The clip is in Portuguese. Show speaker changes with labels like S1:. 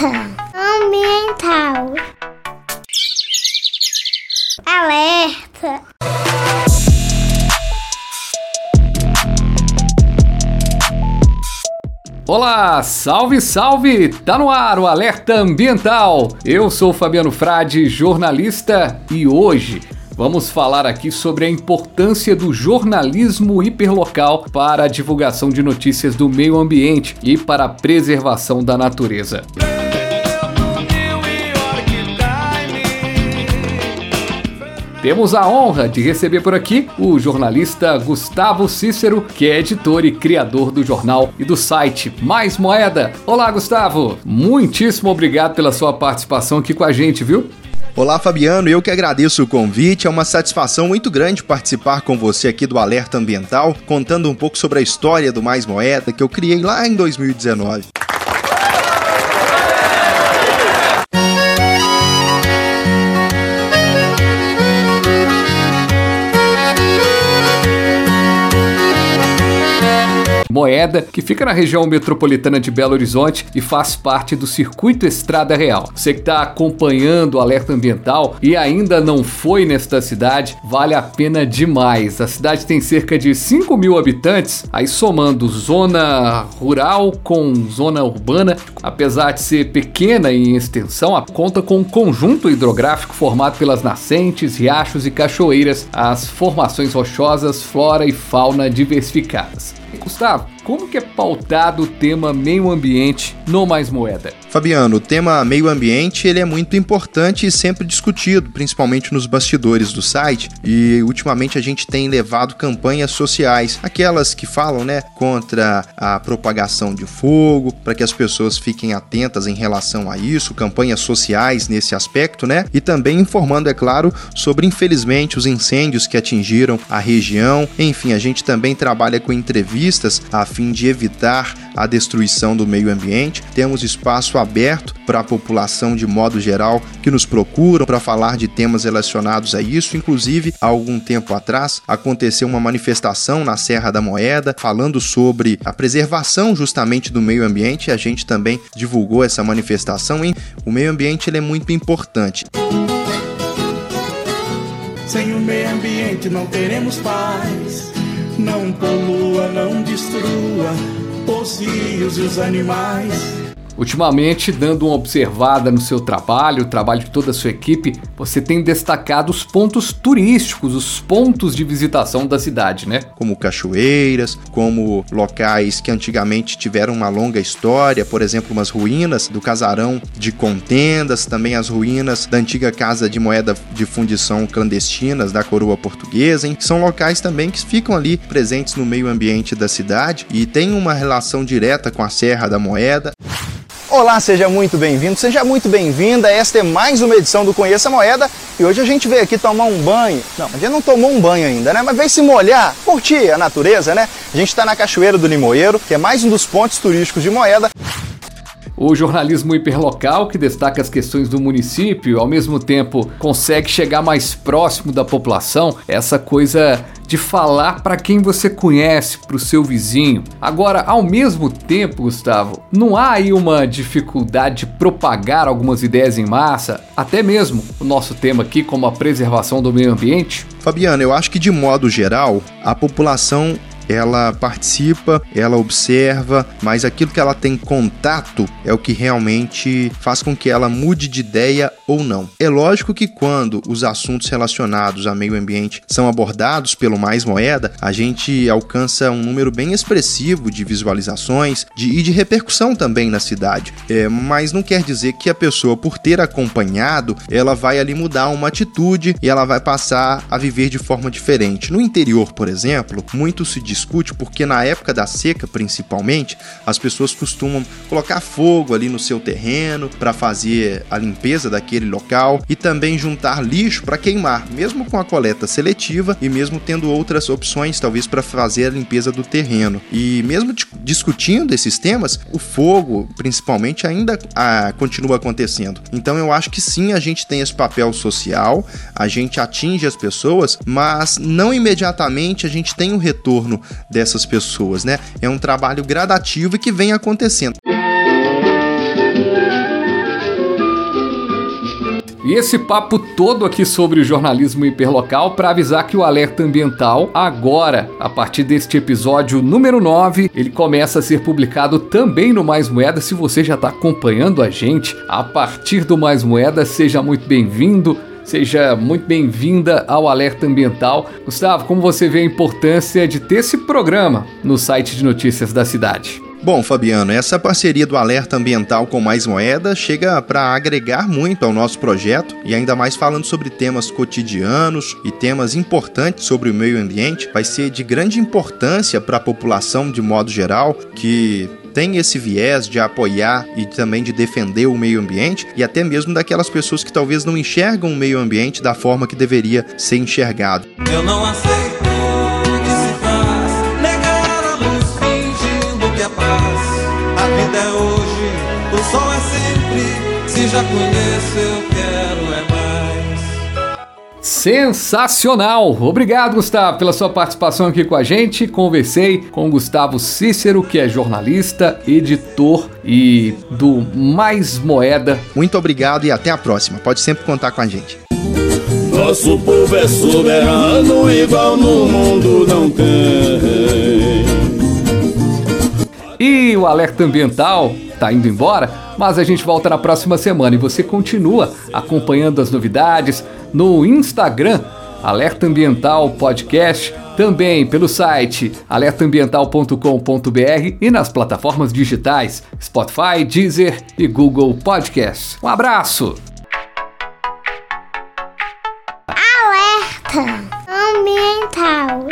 S1: Ambiental. Alerta.
S2: Olá, salve, salve! Tá no ar o Alerta Ambiental. Eu sou Fabiano Frade, jornalista, e hoje vamos falar aqui sobre a importância do jornalismo hiperlocal para a divulgação de notícias do meio ambiente e para a preservação da natureza. Temos a honra de receber por aqui o jornalista Gustavo Cícero, que é editor e criador do jornal e do site Mais Moeda. Olá, Gustavo! Muitíssimo obrigado pela sua participação aqui com a gente, viu?
S3: Olá, Fabiano. Eu que agradeço o convite. É uma satisfação muito grande participar com você aqui do Alerta Ambiental, contando um pouco sobre a história do Mais Moeda que eu criei lá em 2019.
S2: Moeda, que fica na região metropolitana de Belo Horizonte e faz parte do Circuito Estrada Real. Você que está acompanhando o alerta ambiental e ainda não foi nesta cidade, vale a pena demais. A cidade tem cerca de 5 mil habitantes, aí somando zona rural com zona urbana, apesar de ser pequena em extensão, conta com um conjunto hidrográfico formado pelas nascentes, riachos e cachoeiras, as formações rochosas, flora e fauna diversificadas. Gustavo, como que é pautado o tema meio ambiente no Mais Moeda?
S3: Fabiano, o tema meio ambiente ele é muito importante e sempre discutido, principalmente nos bastidores do site. E ultimamente a gente tem levado campanhas sociais, aquelas que falam, né, contra a propagação de fogo, para que as pessoas fiquem atentas em relação a isso, campanhas sociais nesse aspecto, né? E também informando, é claro, sobre infelizmente os incêndios que atingiram a região. Enfim, a gente também trabalha com entrevistas a fim de evitar a destruição do meio ambiente. Temos espaço aberto para a população de modo geral que nos procuram para falar de temas relacionados a isso. Inclusive, há algum tempo atrás, aconteceu uma manifestação na Serra da Moeda falando sobre a preservação justamente do meio ambiente. A gente também divulgou essa manifestação. Hein? O meio ambiente ele é muito importante.
S4: Sem o meio ambiente não teremos paz. Não polua, não destrua os rios e os animais.
S2: Ultimamente, dando uma observada no seu trabalho, o trabalho de toda a sua equipe, você tem destacado os pontos turísticos, os pontos de visitação da cidade, né?
S3: Como cachoeiras, como locais que antigamente tiveram uma longa história, por exemplo, umas ruínas do casarão de contendas, também as ruínas da antiga casa de moeda de fundição clandestinas da coroa portuguesa, hein? são locais também que ficam ali presentes no meio ambiente da cidade e têm uma relação direta com a Serra da Moeda.
S5: Olá, seja muito bem-vindo, seja muito bem-vinda. Esta é mais uma edição do Conheça Moeda e hoje a gente veio aqui tomar um banho. Não, a gente não tomou um banho ainda, né? Mas veio se molhar, curtir a natureza, né? A gente está na Cachoeira do Limoeiro, que é mais um dos pontos turísticos de Moeda.
S2: O jornalismo hiperlocal, que destaca as questões do município, ao mesmo tempo consegue chegar mais próximo da população, essa coisa de falar para quem você conhece, para o seu vizinho. Agora, ao mesmo tempo, Gustavo, não há aí uma dificuldade de propagar algumas ideias em massa, até mesmo o nosso tema aqui, como a preservação do meio ambiente?
S3: Fabiano, eu acho que de modo geral, a população ela participa, ela observa, mas aquilo que ela tem contato é o que realmente faz com que ela mude de ideia ou não. É lógico que quando os assuntos relacionados a meio ambiente são abordados pelo Mais Moeda, a gente alcança um número bem expressivo de visualizações de, e de repercussão também na cidade. É, mas não quer dizer que a pessoa, por ter acompanhado, ela vai ali mudar uma atitude e ela vai passar a viver de forma diferente. No interior, por exemplo, muito se diz discute porque na época da seca, principalmente, as pessoas costumam colocar fogo ali no seu terreno para fazer a limpeza daquele local e também juntar lixo para queimar, mesmo com a coleta seletiva e mesmo tendo outras opções talvez para fazer a limpeza do terreno. E mesmo discutindo esses temas, o fogo, principalmente, ainda ah, continua acontecendo. Então eu acho que sim, a gente tem esse papel social, a gente atinge as pessoas, mas não imediatamente a gente tem um retorno dessas pessoas, né? É um trabalho gradativo e que vem acontecendo.
S2: E esse papo todo aqui sobre jornalismo hiperlocal para avisar que o alerta ambiental, agora, a partir deste episódio número 9, ele começa a ser publicado também no Mais Moeda. Se você já está acompanhando a gente a partir do Mais Moeda, seja muito bem-vindo. Seja muito bem-vinda ao Alerta Ambiental. Gustavo, como você vê a importância de ter esse programa no site de notícias da cidade?
S3: Bom, Fabiano, essa parceria do Alerta Ambiental com Mais Moeda chega para agregar muito ao nosso projeto e ainda mais falando sobre temas cotidianos e temas importantes sobre o meio ambiente, vai ser de grande importância para a população de modo geral que tem esse viés de apoiar e também de defender o meio ambiente e até mesmo daquelas pessoas que talvez não enxergam o meio ambiente da forma que deveria ser enxergado.
S6: Eu não aceito é. A vida é hoje, o sol é sempre. Se já conheço,
S2: Sensacional! Obrigado, Gustavo, pela sua participação aqui com a gente. Conversei com Gustavo Cícero, que é jornalista, editor e do Mais Moeda.
S3: Muito obrigado e até a próxima. Pode sempre contar com a gente.
S4: Nosso povo é soberano, igual no mundo não tem.
S2: E o alerta ambiental tá indo embora, mas a gente volta na próxima semana e você continua acompanhando as novidades no Instagram Alerta Ambiental Podcast, também pelo site alertaambiental.com.br e nas plataformas digitais Spotify, Deezer e Google Podcast. Um abraço.
S1: Alerta ambiental.